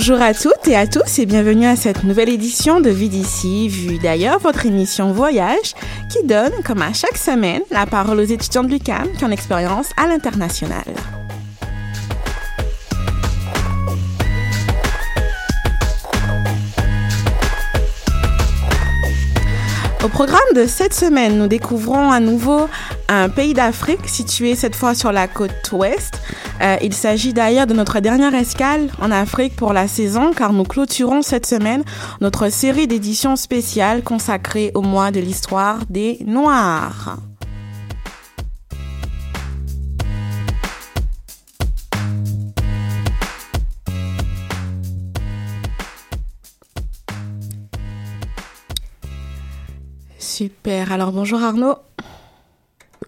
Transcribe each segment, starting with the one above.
Bonjour à toutes et à tous et bienvenue à cette nouvelle édition de Vie d'ici, vue d'ailleurs, votre émission Voyage qui donne, comme à chaque semaine, la parole aux étudiants de l'UQAM qui ont l'expérience à l'international. Au programme de cette semaine, nous découvrons à nouveau un pays d'Afrique situé cette fois sur la côte ouest. Euh, il s'agit d'ailleurs de notre dernière escale en Afrique pour la saison car nous clôturons cette semaine notre série d'éditions spéciales consacrée au mois de l'histoire des Noirs. Super. Alors bonjour Arnaud.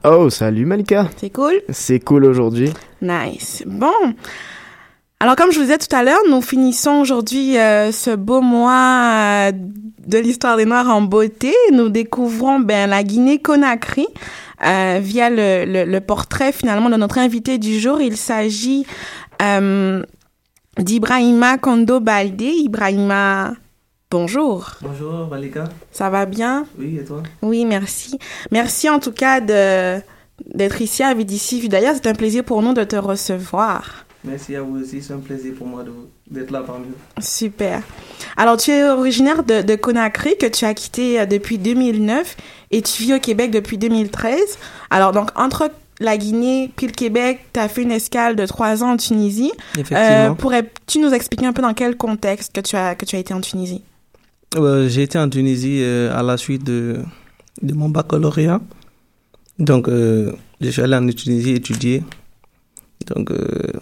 Oh, salut Malika. C'est cool? C'est cool aujourd'hui. Nice. Bon. Alors, comme je vous disais tout à l'heure, nous finissons aujourd'hui euh, ce beau mois euh, de l'histoire des Noirs en beauté. Nous découvrons ben, la Guinée-Conakry euh, via le, le, le, portrait finalement de notre invité du jour. Il s'agit euh, d'Ibrahima Kondo Baldé. Ibrahima, bonjour. Bonjour Malika. Ça va bien? Oui, et toi? Oui, merci. Merci en tout cas de d'être ici à Vidici. D'ailleurs, c'est un plaisir pour nous de te recevoir. Merci à vous aussi, c'est un plaisir pour moi d'être là parmi vous. Super. Alors, tu es originaire de, de, Conakry, que tu as quitté depuis 2009, et tu vis au Québec depuis 2013. Alors, donc, entre la Guinée puis le Québec, tu as fait une escale de trois ans en Tunisie. Effectivement. Euh, Pourrais-tu nous expliquer un peu dans quel contexte que tu as, que tu as été en Tunisie? Euh, J'ai été en Tunisie euh, à la suite de, de mon baccalauréat. Donc, euh, je suis allé en Tunisie étudier. Donc,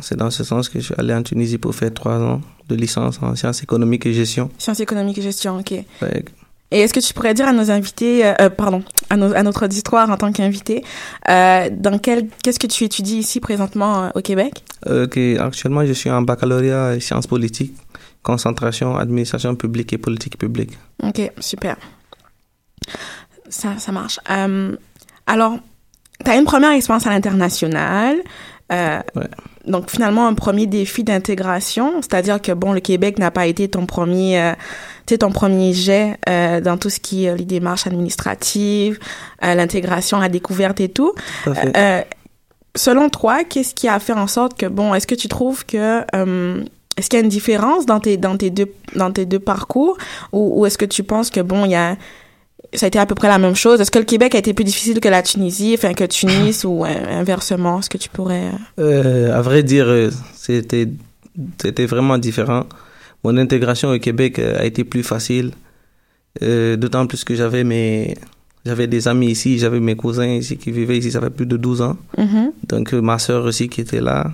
c'est dans ce sens que je suis allé en Tunisie pour faire trois ans de licence en sciences économiques et gestion. Sciences économiques et gestion, ok. Ouais. Et est-ce que tu pourrais dire à nos invités, pardon, à, nos, à notre auditoire en tant qu'invité, dans quel, qu'est-ce que tu étudies ici présentement au Québec? Okay. Actuellement, je suis en baccalauréat et sciences politiques, concentration, administration publique et politique publique. Ok, super. Ça, ça marche. Euh, alors, tu as une première expérience à l'international. Euh, ouais. Donc, finalement, un premier défi d'intégration, c'est-à-dire que, bon, le Québec n'a pas été ton premier, euh, ton premier jet euh, dans tout ce qui est les démarches administratives, euh, l'intégration, la découverte et tout. Tout à fait. Euh, selon toi, qu'est-ce qui a fait en sorte que, bon, est-ce que tu trouves que... est-ce qu'il y a une différence dans tes, dans tes, deux, dans tes deux parcours? Ou, ou est-ce que tu penses que, bon, il y a ça a été à peu près la même chose? Est-ce que le Québec a été plus difficile que la Tunisie, enfin que Tunis ou euh, inversement Est-ce que tu pourrais euh, À vrai dire, c'était c'était vraiment différent. Mon intégration au Québec a été plus facile, euh, d'autant plus que j'avais mes j'avais des amis ici, j'avais mes cousins ici qui vivaient ici, ça fait plus de 12 ans. Mm -hmm. Donc ma sœur aussi qui était là.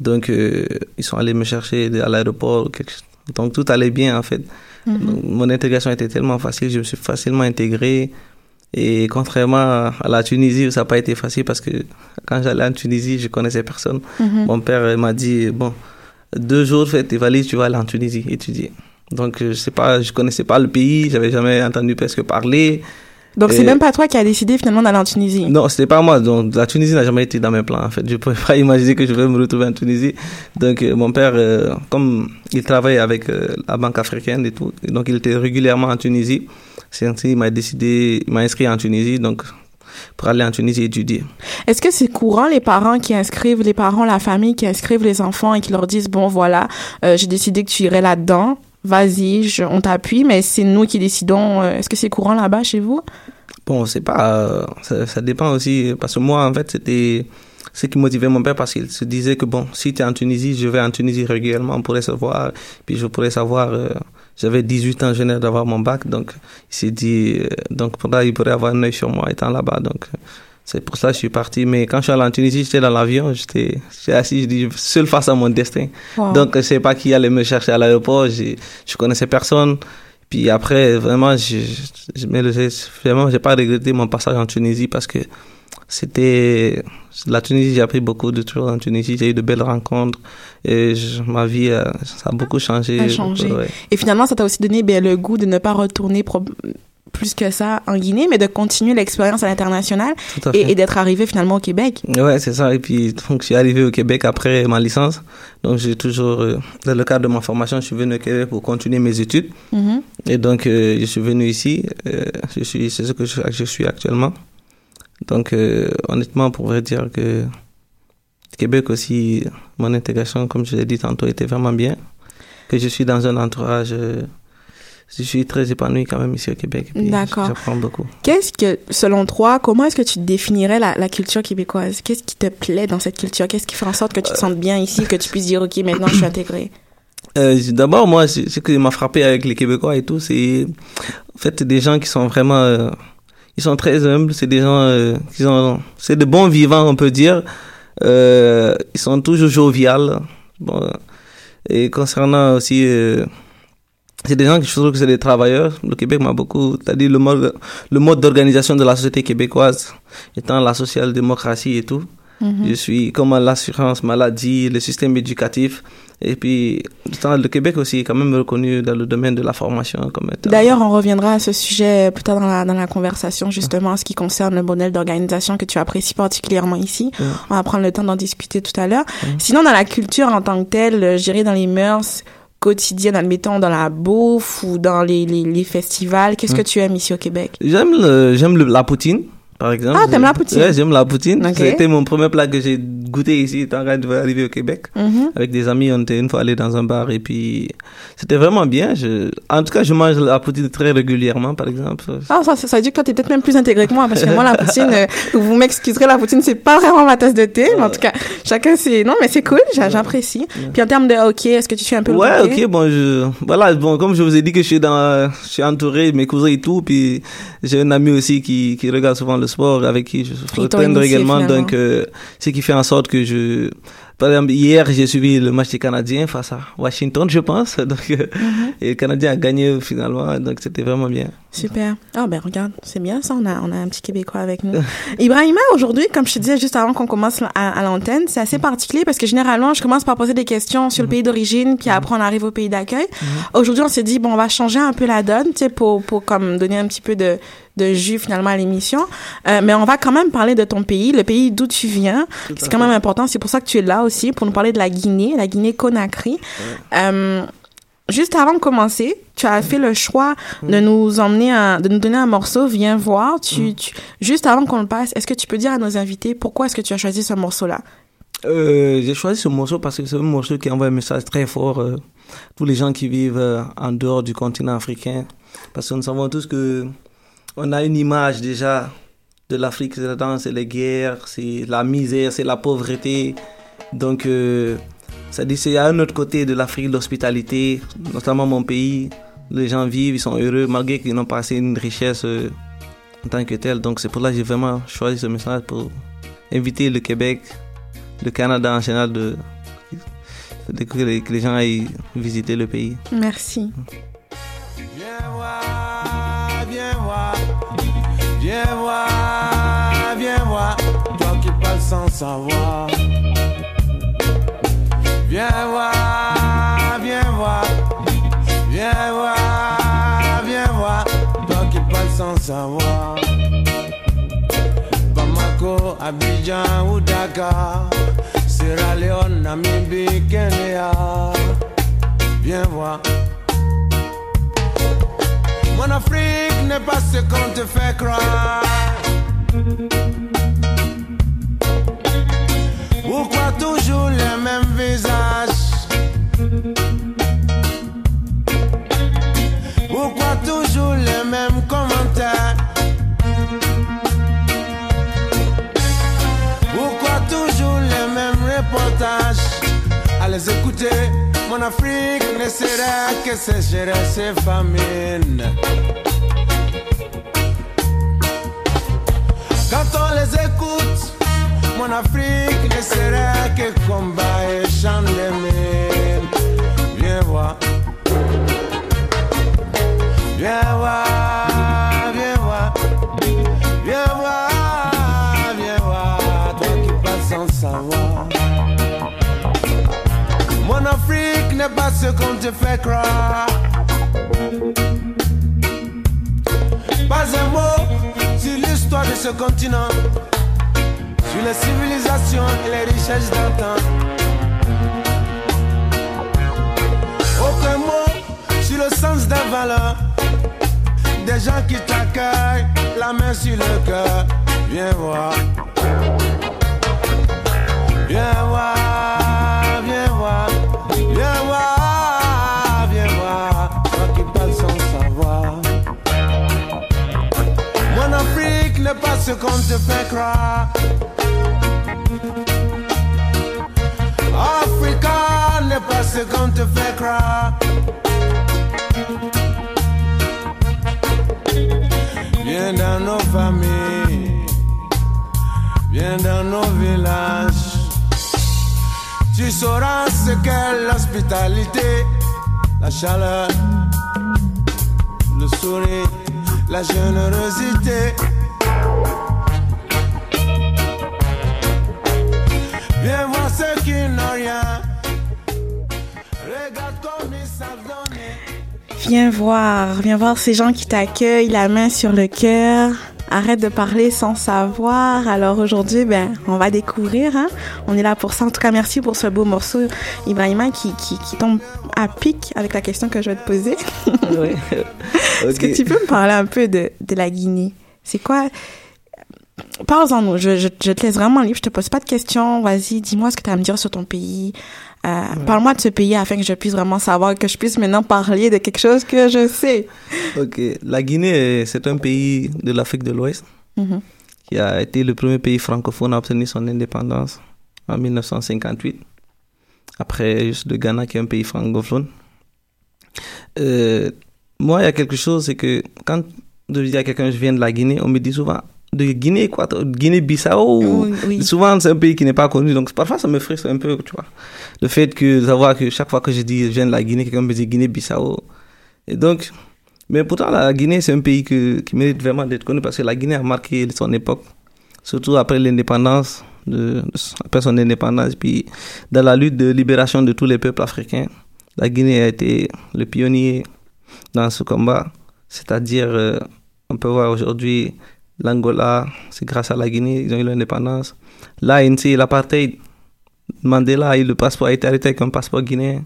Donc ils sont allés me chercher à l'aéroport. Donc tout allait bien en fait. Mm -hmm. Donc, mon intégration était tellement facile, je me suis facilement intégré. Et contrairement à la Tunisie, ça n'a pas été facile parce que quand j'allais en Tunisie, je connaissais personne. Mm -hmm. Mon père m'a dit, bon, deux jours, fais tes valises, tu vas aller en Tunisie étudier. Donc, je sais pas, je connaissais pas le pays, j'avais jamais entendu presque parler. Donc, c'est même pas toi qui as décidé finalement d'aller en Tunisie Non, c'était pas moi. Donc, la Tunisie n'a jamais été dans mes plans, en fait. Je ne pouvais pas imaginer que je vais me retrouver en Tunisie. Donc, euh, mon père, euh, comme il travaille avec euh, la Banque africaine et tout, donc il était régulièrement en Tunisie. C'est ainsi, il m'a décidé, il m'a inscrit en Tunisie, donc, pour aller en Tunisie étudier. Est-ce que c'est courant, les parents qui inscrivent, les parents, la famille qui inscrivent les enfants et qui leur disent, bon, voilà, j'ai décidé que tu irais là-dedans? Vas-y, on t'appuie, mais c'est nous qui décidons. Euh, Est-ce que c'est courant là-bas chez vous? Bon, c'est pas, euh, ça, dépend aussi, parce que moi, en fait, c'était ce qui motivait mon père, parce qu'il se disait que bon, si tu es en Tunisie, je vais en Tunisie régulièrement pour se voir, puis je pourrais savoir. Euh, j'avais 18 ans, je venais d'avoir mon bac, donc il s'est dit, donc pour là, il pourrait avoir un œil sur moi étant là-bas, donc C'est pour ça que je suis parti. Mais quand je suis allé en Tunisie, j'étais dans l'avion, j'étais assis, je dis, seul face à mon destin. Wow. Donc, je sais pas qui allait me chercher à l'aéroport. Je, je connaissais personne. Puis après, vraiment, je, je, j'ai pas regretté mon passage en Tunisie parce que c'était la Tunisie. J'ai appris beaucoup de choses en Tunisie. J'ai eu de belles rencontres et je- ma vie, euh, ça a beaucoup changé. A changé. Ouais. Et finalement, ça t'a aussi donné ben, le goût de ne pas retourner plus que ça en Guinée, mais de continuer l'expérience à l'international à et, et d'être arrivé finalement au Québec. Ouais, c'est ça. Et puis, donc, je suis arrivé au Québec après ma licence. Donc, j'ai toujours, euh, dans le cadre de ma formation, je suis venu au Québec pour continuer mes études. Mhm. Et donc, euh, je suis venu ici. euh, je suis, c'est ce que je, je suis actuellement. Donc, honnêtement, pour vrai dire que Québec aussi, mon intégration, comme je l'ai dit tantôt, était vraiment bien. Que je suis dans un entourage, je suis très épanoui quand même ici au Québec. D'accord. J'apprends beaucoup. Qu'est-ce que, selon toi, comment est-ce que tu définirais la, la culture québécoise? Qu'est-ce qui te plaît dans cette culture? Qu'est-ce qui fait en sorte que tu te sentes bien ici, que tu puisses dire, OK, maintenant je suis intégré? Euh, D'abord, moi, ce qui m'a frappé avec les Québécois et tout, c'est en fait des gens qui sont vraiment, euh, ils sont très humbles. C'est des gens euh, qui sont, c'est de bons vivants, on peut dire. Euh, ils sont toujours joviales. Bon, euh, et concernant aussi, euh, c'est des gens que je trouve que c'est des travailleurs. Le Québec m'a beaucoup, c'est-à-dire le mode, le mode d'organisation de la société québécoise, étant la social-démocratie et tout. Mhm. Je suis comme l'assurance maladie, le système éducatif. Et puis, le Québec aussi est quand même reconnu dans le domaine de la formation comme étant. D'ailleurs, on reviendra à ce sujet plus tard dans la, dans la conversation, justement, en ce qui concerne le modèle d'organisation que tu apprécies particulièrement ici. On va prendre le temps d'en discuter tout à l'heure. Sinon, dans la culture en tant que telle, dirais dans les mœurs quotidiennes, admettons, dans la bouffe ou dans les, les, les festivals, qu'est-ce que tu aimes ici au Québec? J'aime le, j'aime le- la poutine, par exemple. Ah, t'aimes la poutine? Ouais, j'aime la poutine. C'était mon premier plat que j'ai goûté ici quand je devais arriver au Québec. Mhm. Avec des amis, on était une fois allé dans un bar et puis c'était vraiment bien. Je, en tout cas, je mange la poutine très régulièrement, par exemple. Ah, ça, ça veut dire que toi, t'es peut-être même plus intégré que moi, parce que moi, la poutine, euh, vous m'excuserez, la poutine, c'est pas vraiment ma tasse de thé, mais en tout cas, chacun c'est, non, mais c'est cool, j'a- j'apprécie. Puis en termes de hockey, est-ce que tu suis un peu le Ouais, hockey? ok, bon, je, voilà, bon, comme je vous ai dit que je suis dans, je suis entouré de mes cousins et tout, puis j'ai un ami aussi qui, qui regarde souvent le sport, avec qui je fréquente finalement. donc, euh, ce qui fait en sorte que je, par exemple, hier, j'ai suivi le match des Canadiens face à Washington, je pense, donc, euh, Mhm. et le Canadien a gagné finalement, donc c'était vraiment bien. Super. Ah ben regarde, c'est bien ça, on a, on a un petit Québécois avec nous. Ibrahima, aujourd'hui, comme je te disais juste avant qu'on commence à, à l'antenne, c'est assez particulier parce que généralement, je commence par poser des questions sur le pays d'origine, puis après on arrive au pays d'accueil. Aujourd'hui, on s'est dit, bon, on va changer un peu la donne, tu sais, pour, pour comme donner un petit peu de, de jus finalement à l'émission. Euh, mais on va quand même parler de ton pays, le pays d'où tu viens. C'est quand même important, c'est pour ça que tu es là aussi, pour nous parler de la Guinée, la Guinée-Conakry. Euh, Juste avant de commencer, tu as fait le choix de nous emmener un, de nous donner un morceau, viens voir. Tu, tu, juste avant qu'on le passe, est-ce que tu peux dire à nos invités pourquoi est-ce que tu as choisi ce morceau-là? Euh, j'ai choisi ce morceau parce que c'est un morceau qui envoie un message très fort euh, tous les gens qui vivent euh, en dehors du continent africain. Parce que nous savons tous que on a une image déjà de l'Afrique, c'est là-dedans, c'est les guerres, c'est la misère, c'est la pauvreté. Donc, euh, ça dit, c'est à un autre côté de l'Afrique, l'hospitalité, notamment mon pays. Les gens vivent, ils sont heureux, malgré qu'ils n'ont pas assez une richesse euh, en tant que telle. Donc, c'est pour ça que j'ai vraiment choisi ce message pour inviter le Québec, le Canada en général, de, de- que les gens aillent visiter le pays. Merci. Viens voir, viens voir, toi qui parles sans savoir. Viens voir, viens voir, viens voir, viens voir, toi qui parles sans savoir. Bamako, Abidjan ou Sierra Leone, Namibie, Kenya. Viens voir. Mon Afrique n'est pas ce qu'on te fait croire. Pourquoi toujours les mêmes visages Afrique ne sera que sécheresse et famine Quand on les écoute, mon Afrique ne serait que combat et chant d'aimer. Viens voir. Viens voir, viens voir. Viens Afrique n'est pas ce qu'on te fait croire. Pas un mot sur l'histoire de ce continent, sur les civilisations et les richesses d'antan. Aucun mot sur le sens des valeurs, des gens qui t'accueillent, la main sur le cœur. Viens voir. Viens voir, ce qu'on te fait croire. Africa n'est pas ce qu'on te fait croire. Viens dans nos familles, viens dans nos villages. Tu sauras ce qu'est l'hospitalité, la chaleur, le sourire, la générosité. Viens voir ceux qui n'ont rien. Regarde comme ils savent donner. Viens voir, viens voir ces gens qui t'accueillent, la main sur le cœur. Arrête de parler sans savoir. Alors aujourd'hui, ben, on va découvrir. Hein? On est là pour ça. En tout cas, merci pour ce beau morceau, Ibrahima, qui, qui, qui tombe à pic avec la question que je vais te poser. Est-ce que tu peux me parler un peu de, de la Guinée? C'est quoi? Parle-en nous. Je, je, je te laisse vraiment libre. Je te pose pas de questions. Vas-y, dis-moi ce que tu as à me dire sur ton pays. Euh, Parle-moi de ce pays afin que je puisse vraiment savoir, que je puisse maintenant parler de quelque chose que je sais. Ok, la Guinée, c'est un pays de l'Afrique de l'Ouest Mhm. qui a été le premier pays francophone à obtenir son indépendance en 1958, après juste le Ghana qui est un pays francophone. Euh, moi, il y a quelque chose, c'est que quand je dis à quelqu'un je viens de la Guinée, on me dit souvent de Guinée quoi, Guinée-Bissau. Oui, oui. Souvent, c'est un pays qui n'est pas connu, donc parfois ça me frustre un peu, tu vois. Le fait que savoir que chaque fois que je dis je viens de la Guinée, quelqu'un me dit Guinée-Bissau. Et donc, mais pourtant, la Guinée, c'est un pays que, qui mérite vraiment d'être connu parce que la Guinée a marqué son époque, surtout après l'indépendance, de, après son indépendance, puis dans la lutte de libération de tous les peuples africains. La Guinée a été le pionnier dans ce combat, c'est-à-dire, euh, on peut voir aujourd'hui l'Angola, c'est grâce à la Guinée, ils ont eu l'indépendance. L'ANC, l'apartheid, Mandela a eu le passeport, a été arrêté avec un passeport guinéen.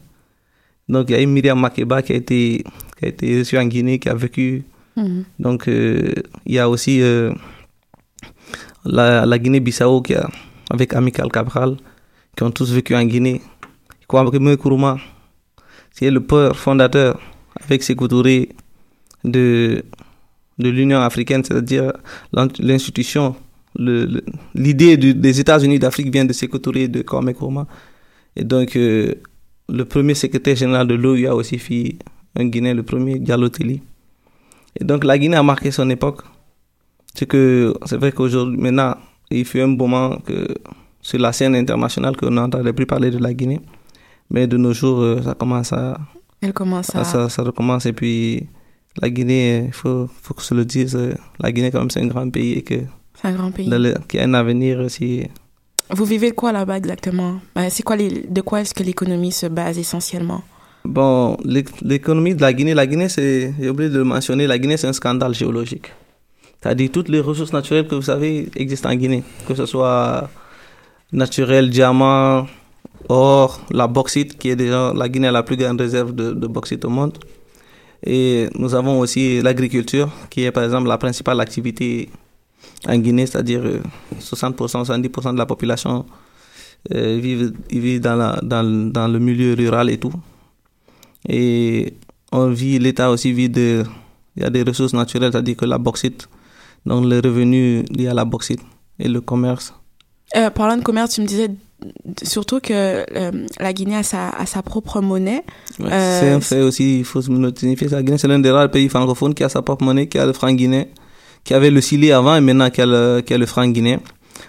Donc, il y a eu Myriam Makeba qui a été, qui a été reçue en Guinée, qui a vécu. Mhm. Donc, euh, il y a aussi euh, la, la Guinée-Bissau qui a, avec Amical Cabral, qui ont tous vécu en Guinée. Kwame Nkrumah, qui est le père fondateur, avec Sékou Touré, de, de l'Union africaine, c'est-à-dire l'institution, l'idée des États-Unis d'Afrique vient de Sékou Touré et de Kwame Nkrumah. Et donc, euh, le premier secrétaire général de l'OUA aussi fit un Guinéen, le premier Diallo. Et donc, la Guinée a marqué son époque. C'est que, c'est vrai qu'aujourd'hui, maintenant, il fut un moment que, sur la scène internationale qu'on n'entendait plus parler de la Guinée. Mais de nos jours, euh, ça commence à, Elle commence à... ça, ça recommence et puis la Guinée, il faut, faut que je le dise, euh, la Guinée quand même c'est un grand pays et que C'est un grand pays. le- qui a un avenir aussi. Vous vivez quoi là-bas exactement? Ben, C'est quoi les... de quoi est-ce que l'économie se base essentiellement? Bon, l'éc- l'économie de la Guinée, la Guinée c'est, j'ai oublié de le mentionner, la Guinée c'est un scandale géologique. C'est-à-dire toutes les ressources naturelles que vous savez existent en Guinée, que ce soit naturel, diamant, or, la bauxite qui est déjà, la Guinée a la plus grande réserve de, de bauxite au monde. Et nous avons aussi l'agriculture, qui est par exemple la principale activité en Guinée, c'est-à-dire euh, 60%, 70% de la population euh, vivent, vivent dans, dans, dans le milieu rural et tout. Et on vit, l'État aussi vit de, il y a des ressources naturelles, c'est-à-dire que la bauxite, donc les revenus liés à la bauxite et le commerce. euh, Parlant de commerce, tu me disais surtout que euh, la Guinée a sa, a sa propre monnaie. Ouais, Euh, c'est un fait aussi, il faut se ça. La Guinée, c'est l'un des rares pays francophones qui a sa propre monnaie, qui a le franc guinéen, qui avait le Chili avant et maintenant qui a le, qui a le franc guinéen.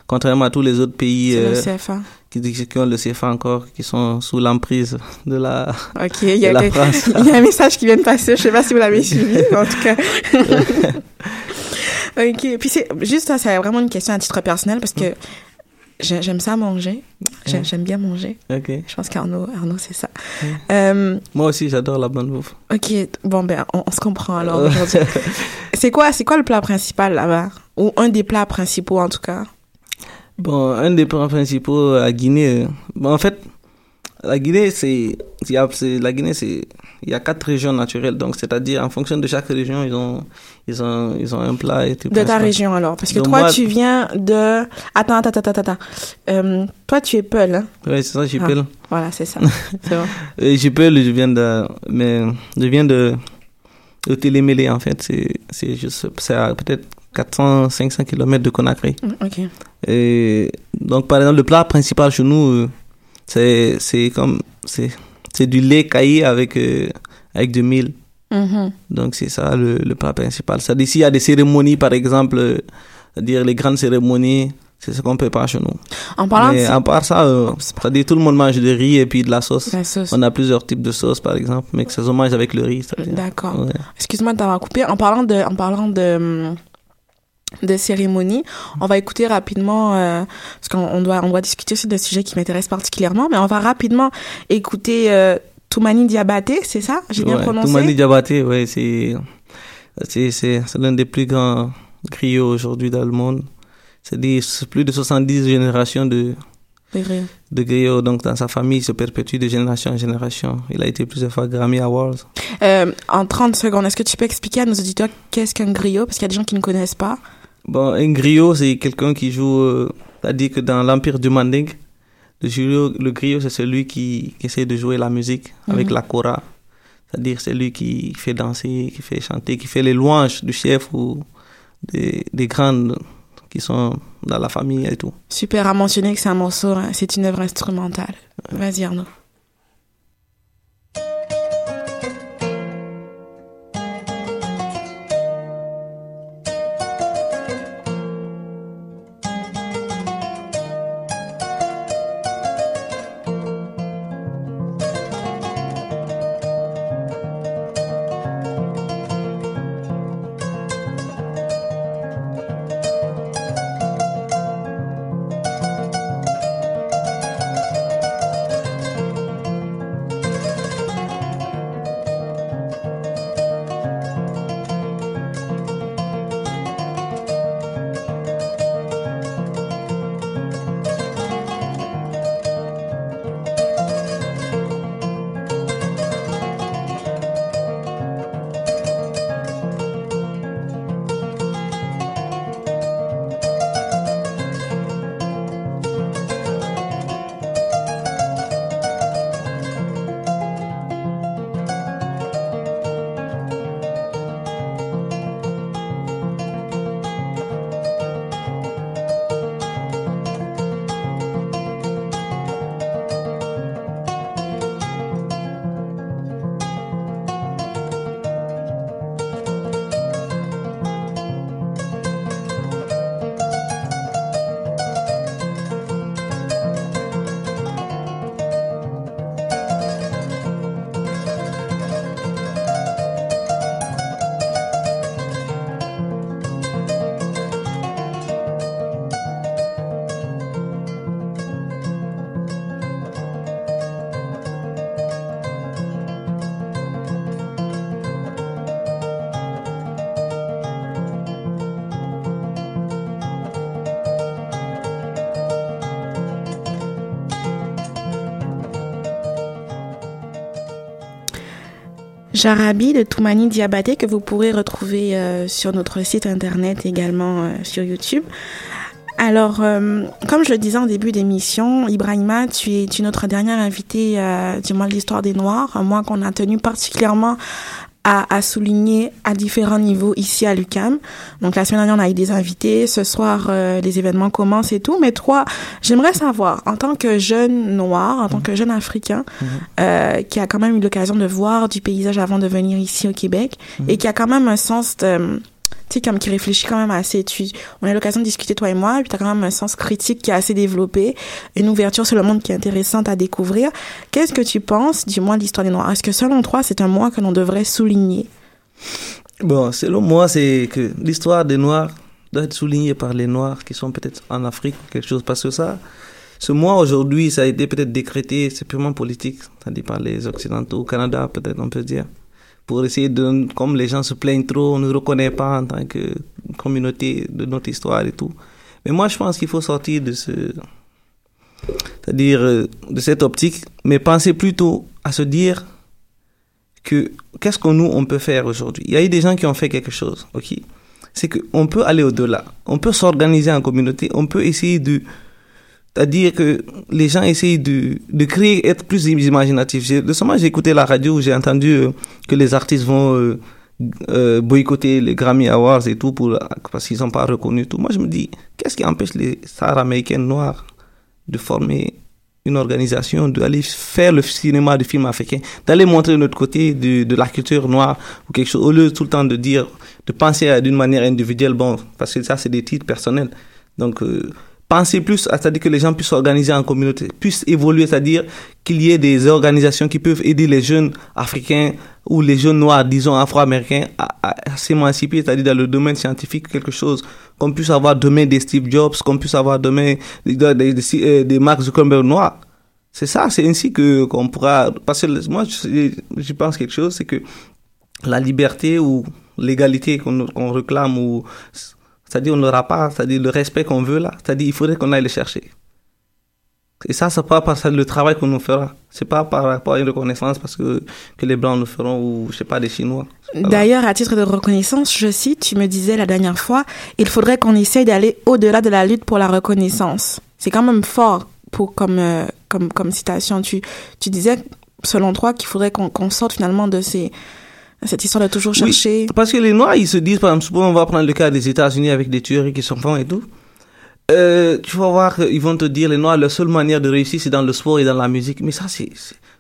Contrairement à tous les autres pays euh, CFA. qui, qui ont le CFA encore, qui sont sous l'emprise de la, Ok, il y, a la France. il y a un message qui vient de passer. Je sais pas si vous l'avez suivi, en tout cas. ok, puis c'est juste ça, c'est vraiment une question à titre personnel parce que j'ai- j'aime ça manger. J'ai-. J'aime bien manger. Ok. Je pense qu'Arnaud, Arnaud, c'est ça. Euh, Moi aussi, j'adore la bonne bouffe. ok, bon ben, on, on se comprend alors aujourd'hui. c'est quoi, c'est quoi le plat principal là-bas? Ou un des plats principaux en tout cas? Bon, un des plans principaux à Guinée, euh, bon, en fait, la Guinée, c'est, la Guinée, c'est, il y a quatre régions naturelles, donc c'est-à-dire en fonction de chaque région, ils ont, ils ont, ils ont un plat et tout. De ta région alors, parce que Donc toi moi- tu viens de. Attends, attends, attends, attends. Euh, toi tu es Peul, hein Ouais, c'est ça, Ah. j'appelle. Voilà, c'est ça. c'est bon. Euh, J'appelle, je viens de, mais, je viens de, de Télémélé, en fait, c'est, c'est juste, c'est à peut-être 400, 500 kilomètres de Conakry. Mm, Ok. Et donc, par exemple, le plat principal chez nous, euh, c'est, c'est comme, c'est, c'est du lait caillé avec, euh, avec du mil. Mhm. Donc, c'est ça le, le plat principal. Ça, d'ici, il y a des cérémonies, par exemple, euh, c'est-à-dire les grandes cérémonies, c'est ce qu'on prépare chez nous. En parlant Mais de à part ça, euh, c'est-à-dire tout le monde mange du riz et puis de la sauce. la sauce. On a plusieurs types de sauces, par exemple, mais que ça se mange avec le riz. D'accord. Ouais. Excuse-moi de t'avoir coupé. En parlant de, en parlant de, de cérémonie, on va écouter rapidement, euh, parce qu'on on doit, on doit discuter sur des sujets qui m'intéressent particulièrement, mais on va rapidement écouter euh, Toumani Diabaté, c'est ça? J'ai bien Ouais, prononcé? Toumani Diabaté, ouais, c'est, c'est, c'est, c'est l'un des plus grands griots aujourd'hui dans le monde. C'est plus de 70 générations de, Oui, oui. de griots. Donc, dans sa famille, il se perpétue de génération en génération. Il a été plusieurs fois Grammy Awards. Euh, en 30 secondes, est-ce que tu peux expliquer à nos auditeurs qu'est-ce qu'un griot? Parce qu'il y a des gens qui ne connaissent pas. Bon, un griot, c'est quelqu'un qui joue, euh, c'est-à-dire que dans l'Empire du Manding, le griot, le griot, c'est celui qui, qui essaie de jouer la musique avec Mhm. la kora. C'est-à-dire celui qui fait danser, qui fait chanter, qui fait les louanges du chef ou des, des grandes qui sont dans la famille et tout. Super à mentionner que c'est un morceau, hein, c'est une œuvre instrumentale. Vas-y Arnaud. Jarabi de Toumani Diabaté que vous pourrez retrouver euh, sur notre site internet également euh, sur YouTube. Alors, euh, comme je le disais en début d'émission, Ibrahima, tu es, tu es notre dernière invitée euh, du mois de l'histoire des Noirs, un mois qu'on a tenu particulièrement à, à souligner à différents niveaux ici à l'UCAM. Donc la semaine dernière, on a eu des invités. Ce soir, euh, les événements commencent et tout. Mais toi, j'aimerais savoir, en tant que jeune noir, en tant que jeune africain, euh, qui a quand même eu l'occasion de voir du paysage avant de venir ici au Québec, et qui a quand même un sens de tu sais, comme qui réfléchit quand même assez. Tu, on a l'occasion de discuter toi et moi, et puis t'as quand même un sens critique qui est assez développé, une ouverture sur le monde qui est intéressante à découvrir. Qu'est-ce que tu penses du mois de l'histoire des Noirs? Est-ce que selon toi, c'est un mois que l'on devrait souligner? Bon, selon moi, c'est que l'histoire des Noirs doit être soulignée par les Noirs qui sont peut-être en Afrique ou quelque chose, parce que ça, ce mois aujourd'hui, ça a été peut-être décrété, c'est purement politique, c'est-à-dire par les Occidentaux, au Canada peut-être on peut dire, pour essayer de, comme les gens se plaignent trop, on ne reconnaît pas en tant que communauté de notre histoire et tout. Mais moi, je pense qu'il faut sortir de ce, c'est-à-dire euh, de cette optique, mais penser plutôt à se dire que qu'est-ce que nous on peut faire aujourd'hui? Il y a eu des gens qui ont fait quelque chose, ok? C'est qu'on peut aller au-delà, on peut s'organiser en communauté, on peut essayer de c'est-à-dire que les gens essayent de, de créer, être plus imaginatifs. Récemment, j'ai écouté la radio, j'ai entendu euh, que les artistes vont euh, euh, boycotter les Grammy Awards et tout pour, parce qu'ils sont pas reconnus. Tout. Moi, je me dis, qu'est-ce qui empêche les stars américaines noires de former une organisation, d'aller faire le cinéma de films africains, d'aller montrer notre côté de, de la culture noire ou quelque chose, au lieu tout le temps de dire, de penser d'une manière individuelle, bon, parce que ça, c'est des titres personnels. Donc, penser plus, c'est-à-dire que les gens puissent s'organiser en communauté, puissent évoluer, c'est-à-dire qu'il y ait des organisations qui peuvent aider les jeunes africains ou les jeunes noirs, disons afro-américains, à, s'émanciper, c'est-à-dire dans le domaine scientifique, quelque chose, qu'on puisse avoir demain des Steve Jobs, qu'on puisse avoir demain des, des, des, euh, des Mark Zuckerberg noirs. C'est ça, c'est ainsi que qu'on pourra, parce que moi, je, je pense quelque chose, c'est que la liberté ou l'égalité qu'on réclame ou c'est-à-dire, on n'aura pas, c'est-à-dire, le respect qu'on veut là. C'est-à-dire, il faudrait qu'on aille le chercher. Et ça, c'est pas par le travail qu'on nous fera. C'est pas par rapport à une reconnaissance parce que, que les Blancs nous feront ou, je sais pas, des Chinois. D'ailleurs, à titre de reconnaissance, je cite, tu me disais la dernière fois, il faudrait qu'on essaye d'aller au-delà de la lutte pour la reconnaissance. C'est quand même fort pour, comme, euh, comme, comme citation. Tu, tu disais, selon toi, qu'il faudrait qu'on sorte finalement de ces, cette histoire de toujours chercher. parce que les Noirs, ils se disent, par exemple, on va prendre le cas des États-Unis avec des tueries qui sont faites et tout. Euh, tu vas voir ils vont te dire, les Noirs, la seule manière de réussir, c'est dans le sport et dans la musique. Mais ça, c'est...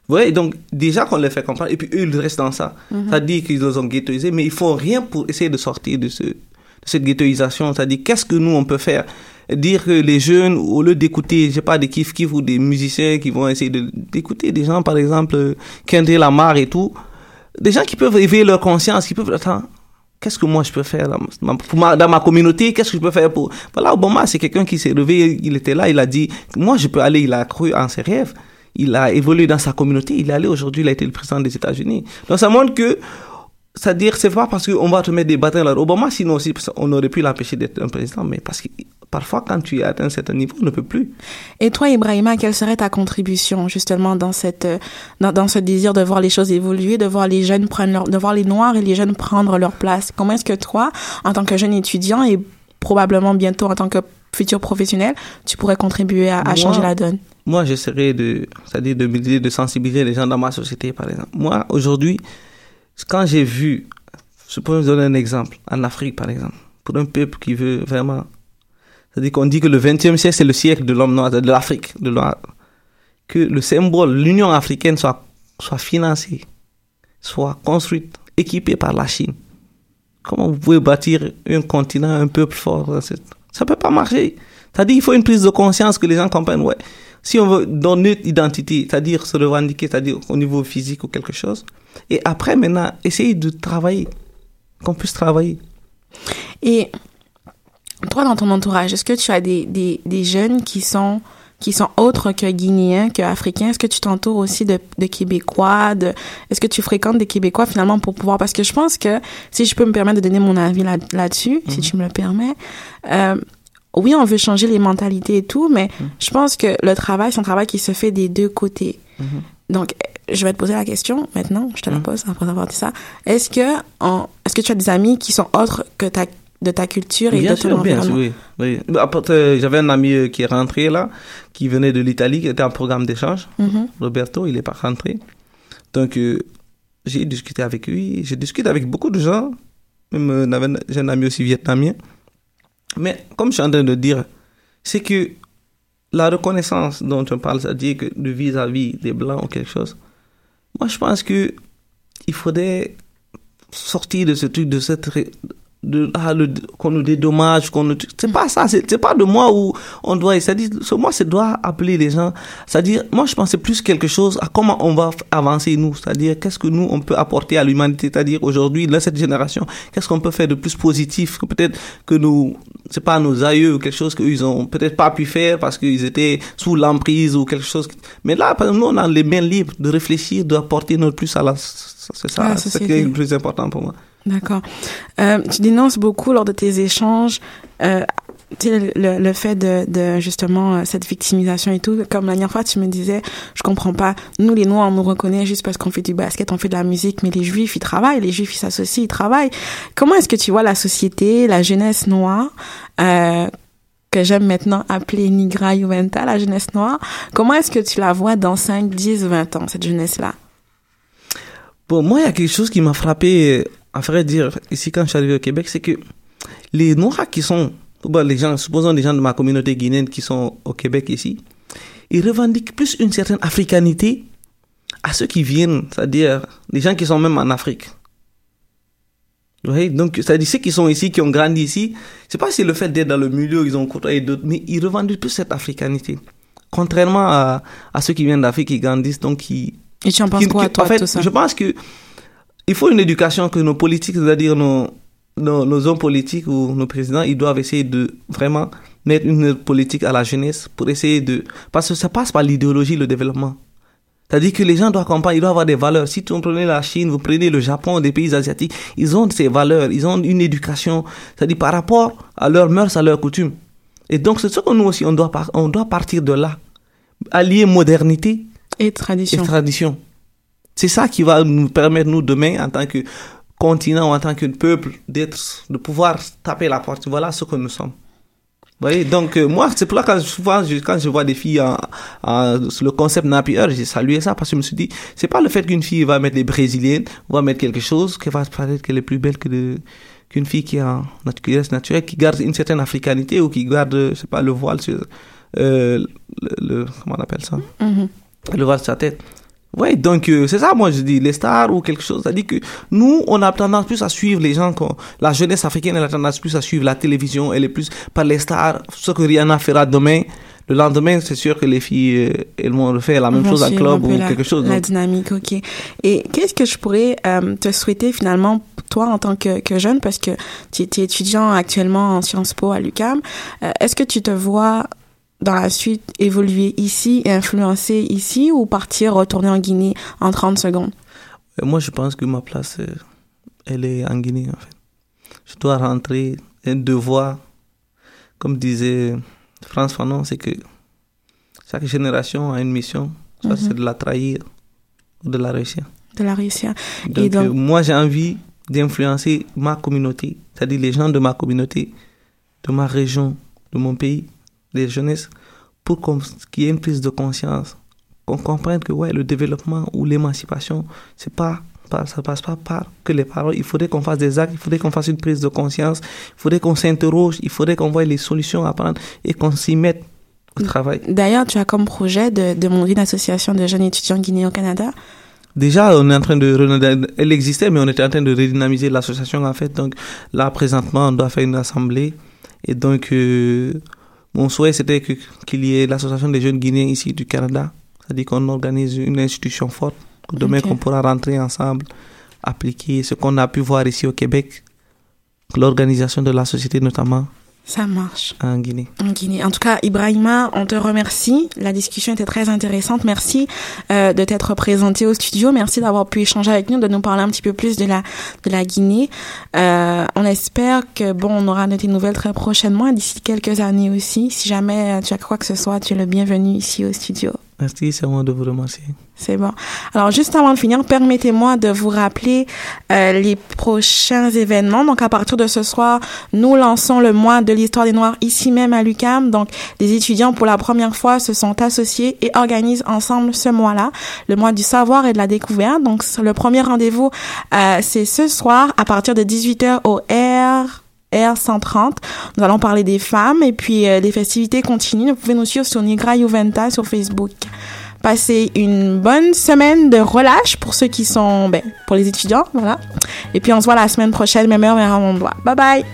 Vous voyez, donc déjà qu'on les fait comprendre, et puis eux, ils restent dans ça. Mm-hmm. Ça dit qu'ils les ont ghettoisés, mais ils font rien pour essayer de sortir de, ce, de cette ghettoisation. C'est-à-dire, qu'est-ce que nous, on peut faire? Dire que les jeunes, au lieu d'écouter, je sais pas, des kiff-kiff ou des musiciens qui vont essayer d'écouter des gens, par exemple, Kendrick Lamar et tout, des gens qui peuvent éveiller leur conscience, qui peuvent, attends, qu'est-ce que moi je peux faire dans ma, communauté, qu'est-ce que je peux faire pour... Voilà, Obama, c'est quelqu'un qui s'est réveillé, il était là, il a dit, moi je peux aller, il a cru en ses rêves, il a évolué dans sa communauté, il est allé aujourd'hui, il a été le président des États-Unis. Donc ça montre que c'est-à-dire, c'est pas parce qu'on va te mettre des bâtons là. Obama, sinon aussi, on aurait pu l'empêcher d'être un président, mais parce que parfois, quand tu atteins un certain niveau, on ne peut plus. Et toi, Ibrahima, quelle serait ta contribution, justement, dans cette, dans, dans ce désir de voir les choses évoluer, de voir les jeunes prendre leur, de voir les noirs et les jeunes prendre leur place? Comment est-ce que toi, en tant que jeune étudiant et probablement bientôt en tant que futur professionnel, tu pourrais contribuer à, à changer la donne? Moi, j'essaierai de, c'est-à-dire de, de sensibiliser les gens dans ma société, par exemple. Moi, aujourd'hui, quand j'ai vu, je peux vous donner un exemple, en Afrique par exemple, pour un peuple qui veut vraiment, c'est-à-dire qu'on dit que le 20e siècle c'est le siècle de l'homme noir, de l'Afrique, de que le symbole, l'Union africaine soit, soit financée, soit construite, équipée par la Chine. Comment vous pouvez bâtir un continent, un peuple fort Ça peut pas marcher. C'est-à-dire il faut une prise de conscience que les gens comprennent, ouais, si on veut donner notre identité, c'est-à-dire se revendiquer, c'est-à-dire au niveau physique ou quelque chose, et après maintenant, essayer de travailler, qu'on puisse travailler. Et toi, dans ton entourage, est-ce que tu as des, des, des jeunes qui sont qui sont autres que guinéens, que africains? Est-ce que tu t'entoures aussi de, de Québécois? De, est-ce que tu fréquentes des Québécois finalement pour pouvoir... Parce que je pense que, si je peux me permettre de donner mon avis là, là-dessus, si mhm. tu me le permets, euh, oui, on veut changer les mentalités et tout, mais mm. je pense que le travail, c'est un travail qui se fait des deux côtés. Mm-hmm. Donc, je vais te poser la question maintenant, je te la pose après avoir dit ça. Est-ce que, est-ce que tu as des amis qui sont autres que ta, de ta culture et de ton environnement? Bien sûr, oui. oui. Euh, j'avais un ami euh, qui est rentré là, qui venait de l'Italie, qui était en programme d'échange. Mm-hmm. Roberto, il est pas rentré. Donc, euh, j'ai discuté avec lui. J'ai discuté avec beaucoup de gens. Même, j'ai un ami aussi vietnamien. Mais comme je suis en train de dire, c'est que la reconnaissance dont on parle, c'est-à-dire que de vis-à-vis des blancs ou quelque chose, moi je pense que il faudrait sortir de ce truc, de cette de ah, qu'on nous dédommage qu'on nous c'est pas ça c'est c'est pas de moi où on doit c'est-à-dire ce moi c'est doit appeler les gens. C'est-à-dire moi je pensais plus quelque chose à comment on va avancer nous. C'est-à-dire qu'est-ce que nous on peut apporter à l'humanité? C'est-à-dire aujourd'hui dans cette génération qu'est-ce qu'on peut faire de plus positif peut-être que nous c'est pas nos aïeux quelque chose qu'ils ont peut-être pas pu faire parce qu'ils étaient sous l'emprise ou quelque chose mais là nous on a les mains libres de réfléchir d'apporter notre plus à la c'est ça c'est ce qui est le plus important pour moi D'accord. Euh, tu dénonces beaucoup lors de tes échanges euh, le, le fait de, de justement euh, cette victimisation et tout. Comme la dernière fois, tu me disais, je comprends pas. Nous, les Noirs, on nous reconnaît juste parce qu'on fait du basket, on fait de la musique, mais les Juifs, ils travaillent, les Juifs, ils s'associent, ils travaillent. Comment est-ce que tu vois la société, la jeunesse noire, que j'aime maintenant appeler Nigra Juventa, la jeunesse noire? Comment est-ce que tu la vois dans 5, 10, 20 ans, cette jeunesse-là? Bon, moi, il y a quelque chose qui m'a frappé, à vrai dire, ici quand je suis arrivé au Québec, c'est que les Noirs qui sont, bon, les gens, supposons les gens de ma communauté guinéenne qui sont au Québec ici, ils revendiquent plus une certaine africanité à ceux qui viennent, c'est-à-dire les gens qui sont même en Afrique. Vous voyez, donc, c'est-à-dire ceux qui sont ici, qui ont grandi ici, c'est pas si le fait d'être dans le milieu, ils ont côtoyé d'autres, mais ils revendiquent plus cette africanité. Contrairement à, à ceux qui viennent d'Afrique, qui grandissent, donc qui, Et tu en penses qui- quoi, qui- toi, en fait, de tout ça? je pense que il faut une éducation que nos politiques, c'est-à-dire nos, nos, nos hommes politiques ou nos présidents, ils doivent essayer de vraiment mettre une politique à la jeunesse pour essayer de... Parce que ça passe par l'idéologie, le développement. C'est-à-dire que les gens doivent comprendre, ils doivent avoir des valeurs. Si vous prenez la Chine, vous prenez le Japon, des pays asiatiques, ils ont ces valeurs, ils ont une éducation, c'est-à-dire par rapport à leurs mœurs, à leurs coutumes. Et donc, c'est ce que nous aussi, on doit, on doit partir de là. Allier modernité Et et tradition. tradition. C'est ça qui va nous permettre, nous, demain, en tant que continent ou en tant que peuple, d'être, de pouvoir taper la porte. Voilà ce que nous sommes. Vous voyez, donc euh, moi, c'est pour quand je, souvent, je- quand je vois des filles en, en- sur le concept Nappy j'ai salué ça parce que je me suis dit, c'est pas le fait qu'une fille va mettre des brésiliennes, va mettre quelque chose, qui va paraître qu'elle est plus belle que de, qu'une fille qui est en naturelle, naturelle, qui garde une certaine africanité ou qui garde, je sais pas, le voile sur, euh, le, le- comment on appelle ça? Mhm. Le voile sur sa tête. Ouais, donc euh, c'est ça, moi je dis, les stars ou quelque chose. C'est-à-dire que nous, on a tendance plus à suivre les gens. La jeunesse africaine, elle a tendance plus à suivre la télévision. Elle est plus par les stars. Ce que Rihanna fera demain, le lendemain, c'est sûr que les filles, euh, elles vont refaire la même vont chose à club ou la, quelque chose. La Donc, dynamique, ok. Et qu'est-ce que je pourrais euh, te souhaiter finalement, toi en tant que, que jeune, parce que tu es étudiant actuellement en Sciences Po à l'UQAM, euh, est-ce que tu te vois dans la suite évoluer ici et influencer ici ou partir, retourner en Guinée en 30 secondes? euh, moi, je pense que ma place, euh, elle est en Guinée, en fait. Je dois rentrer, un devoir, comme disait France Fanon, c'est que chaque génération a une mission. Soit Mhm. c'est de la trahir ou de la réussir. De la réussir. Donc, donc- euh, moi, j'ai envie d'influencer ma communauté, c'est-à-dire les gens de ma communauté, de ma région, de mon pays, les jeunesses, pour qu'il y ait une prise de conscience, qu'on comprenne que ouais, le développement ou l'émancipation, c'est pas, ça passe pas par que les paroles. Il faudrait qu'on fasse des actes, il faudrait qu'on fasse une prise de conscience, il faudrait qu'on s'interroge, il faudrait qu'on voie les solutions à prendre et qu'on s'y mette au travail. D'ailleurs, tu as comme projet de, de monter une association de jeunes étudiants guinéens au Canada? Déjà, on est en train de, elle existait, mais on était en train de redynamiser l'association en fait. Donc là, présentement, on doit faire une assemblée. Et donc, euh, mon souhait, c'était qu'il y ait l'association des jeunes Guinéens ici du Canada. C'est-à-dire qu'on organise une institution forte. que Demain, Ok. qu'on pourra rentrer ensemble, appliquer ce qu'on a pu voir ici au Québec, l'organisation de la société notamment Ça marche. en Guinée. En Guinée. En tout cas, Ibrahima, on te remercie. La discussion était très intéressante. Merci euh, de t'être présenté au studio. Merci d'avoir pu échanger avec nous, de nous parler un petit peu plus de la de la Guinée. Euh, on espère que bon, on aura de tes nouvelles très prochainement, d'ici quelques années aussi. Si jamais tu as quoi que ce soit, tu es le bienvenu ici au studio. Merci, c'est moi de vous remercier. C'est bon. Alors, juste avant de finir, permettez-moi de vous rappeler euh, les prochains événements. Donc, à partir de ce soir, nous lançons le mois de l'histoire des Noirs ici même à l'UCAM. Donc, les étudiants, pour la première fois, se sont associés et organisent ensemble ce mois-là, le mois du savoir et de la découverte. Donc, le premier rendez-vous, euh, c'est ce soir à partir de 18h au R... R130. Nous allons parler des femmes et puis euh, les festivités continuent. Vous pouvez nous suivre sur Nigra Juventa sur Facebook. Passez une bonne semaine de relâche pour ceux qui sont, ben, pour les étudiants, voilà. Et puis on se voit la semaine prochaine, même heure, même endroit. Bye bye!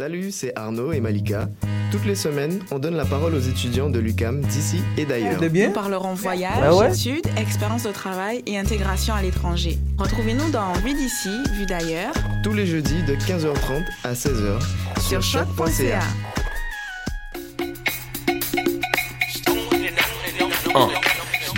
Salut, c'est Arnaud et Malika. Toutes les semaines, on donne la parole aux étudiants de l'UCAM d'ici et d'ailleurs. Nous parlerons voyage, Ah ouais études, expérience de travail et intégration à l'étranger. Retrouvez-nous dans Vue d'ici, Vue d'ailleurs, Tous les jeudis de 15h30 à 16h sur choc.ca.